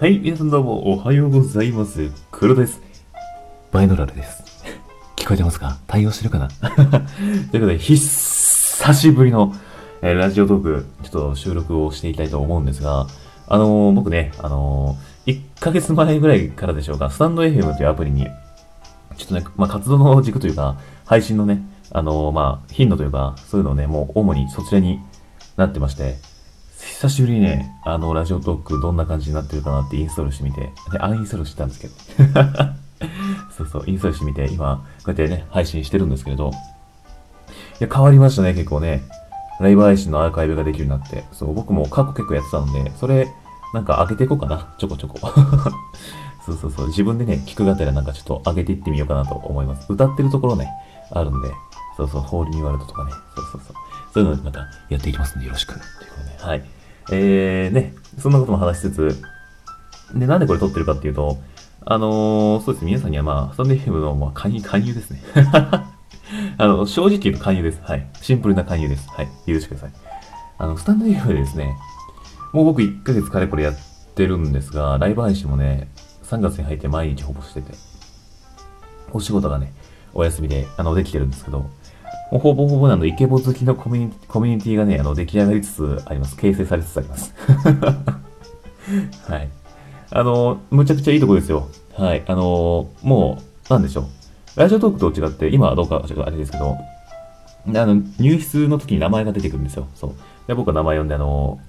はい、皆さんどうもおはようございます。黒です。バイノラルです。聞こえてますか？対応してるかな？ということで、久しぶりの、えーラジオトーク、ちょっと収録をしていきたいと思うんですが、あのー僕ね、あのー1ヶ月前ぐらいからでしょうか、スタンド FM というアプリに、ちょっとね、まあ、活動の軸というか、配信のね、あのまあ、頻度というか、そういうのをね、もう主にそちらになってまして、久しぶりにね、あの、ラジオトークどんな感じになってるかなってインストールしてみて、で、アンインストールしてたんですけど。そうそう、インストールしてみて、今、こうやってね、配信してるんですけれど、いや、変わりましたね、結構ね。ライブ配信のアーカイブができるようになって、そう、僕も過去結構やってたので、それ、なんか上げていこうかな、ちょこちょこ。そうそうそう、自分でね、聞くがてらなんかちょっと上げていってみようかなと思います。歌ってるところね、あるんで、そうそう、ホールニューワールドとかね、そうそうそう。そういうのでまたやっていきますんでよろしく。ということで、はい。えー、ね、そんなことも話しつつ、で、なんでこれ撮ってるかっていうと、あのー、そうですね、皆さんにはまあ、スタンド FM の、まあ、勧誘、勧誘ですね。あの、正直言うと勧誘です。はい。シンプルな勧誘です。はい。許してください。あの、スタンド FM でですね、もう僕1ヶ月かれこれやってるんですが、ライブ配信もね、3月に入って毎日ほぼしてて、お仕事がね、お休みで、あの、できてるんですけど、もうほぼほぼなの、イケボ好きのコミュニコミュニティがね、あの、出来上がりつつあります。形成されつつあります。はい。あの、むちゃくちゃいいとこですよ。はい。あの、もう、なんでしょう。ラジオトークと違って、今はどうかちょっとあれですけど、あの、入室の時に名前が出てくるんですよ。そう。で、僕は名前呼んで、あの、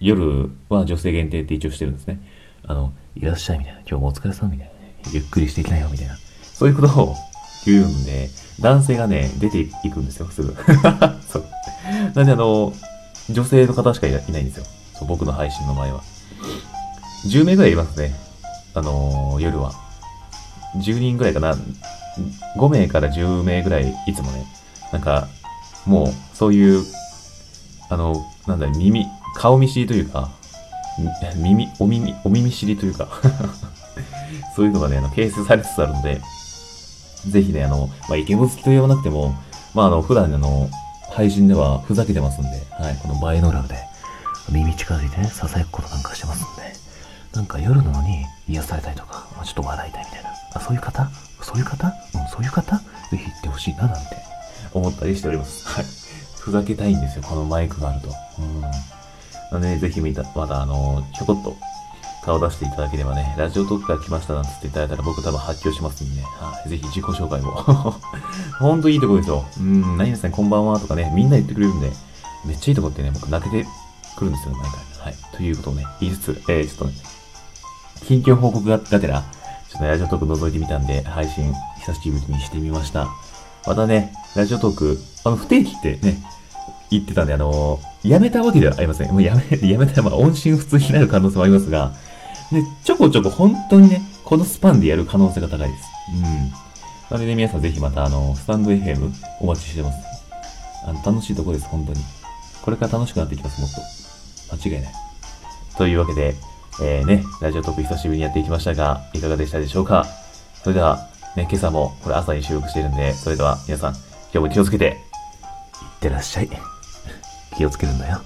夜は女性限定って一応してるんですね。あの、いらっしゃいみたいな。今日もお疲れ様みたいな。ゆっくりしていきなよみたいな。そういうことを言うんで、男性がね、出ていくんですよ、すぐ。そう。なんであの、女性の方しかいないんですよ。そう、僕の配信の前は。10名ぐらいいますね。あのー夜は。10人ぐらいかな。5名から10名ぐらい、いつもね。なんか、もう、そういう、あの、なんだ、耳、顔見知りというか、耳、お耳、お耳知りというか、そういうのがね、あの、形成されつつあるので、ぜひね、あの、まあ、イケボ好きと言わなくても、まあ、あの、普段あの、配信ではふざけてますんで、はい、このバイノーラルで、耳近づいてね、囁くことなんかしてますんで、なんか夜なのに癒されたりとか、まあ、ちょっと笑いたいみたいな、あ、そういう方そういう方うん、そういう方ぜひ行ってほしいな、なんて思ったりしております。はい。ふざけたいんですよ、このマイクがあると。うん。なので、ぜひ見た、まだあの、ちょこっと顔出していただければね、ラジオトークから来ましたなんつっていただいたら僕多分発狂しますんでね、はい。ぜひ自己紹介も。ほんといいとこですよ。うん、何々さんこんばんはとかね、みんな言ってくれるんで、めっちゃいいとこってね、僕泣けてくるんですよ、毎回。はい。ということをね、言いつつ、えー、ちょっとね、近況報告がてら、ちょっとラジオトーク覗いてみたんで、配信久しぶりにしてみました。またね、ラジオトーク、あの、不定期ってね、言ってたんで、あのやめたわけではありません。もうやめ、やめたら、まあ、音信不通になる可能性もありますが、で、ちょこちょこ本当にね、このスパンでやる可能性が高いです。うん。なのでね、皆さんぜひまた、あの、スタンド FM お待ちしてます。あの、楽しいとこです、本当に。これから楽しくなっていきます、もっと。間違いない。というわけで、えー、ね、ラジオトーク久しぶりにやっていきましたが、いかがでしたでしょうか？それでは、ね、今朝もこれ朝に収録しているんで、それでは皆さん、今日も気をつけて、いってらっしゃい。気をつけるんだよ。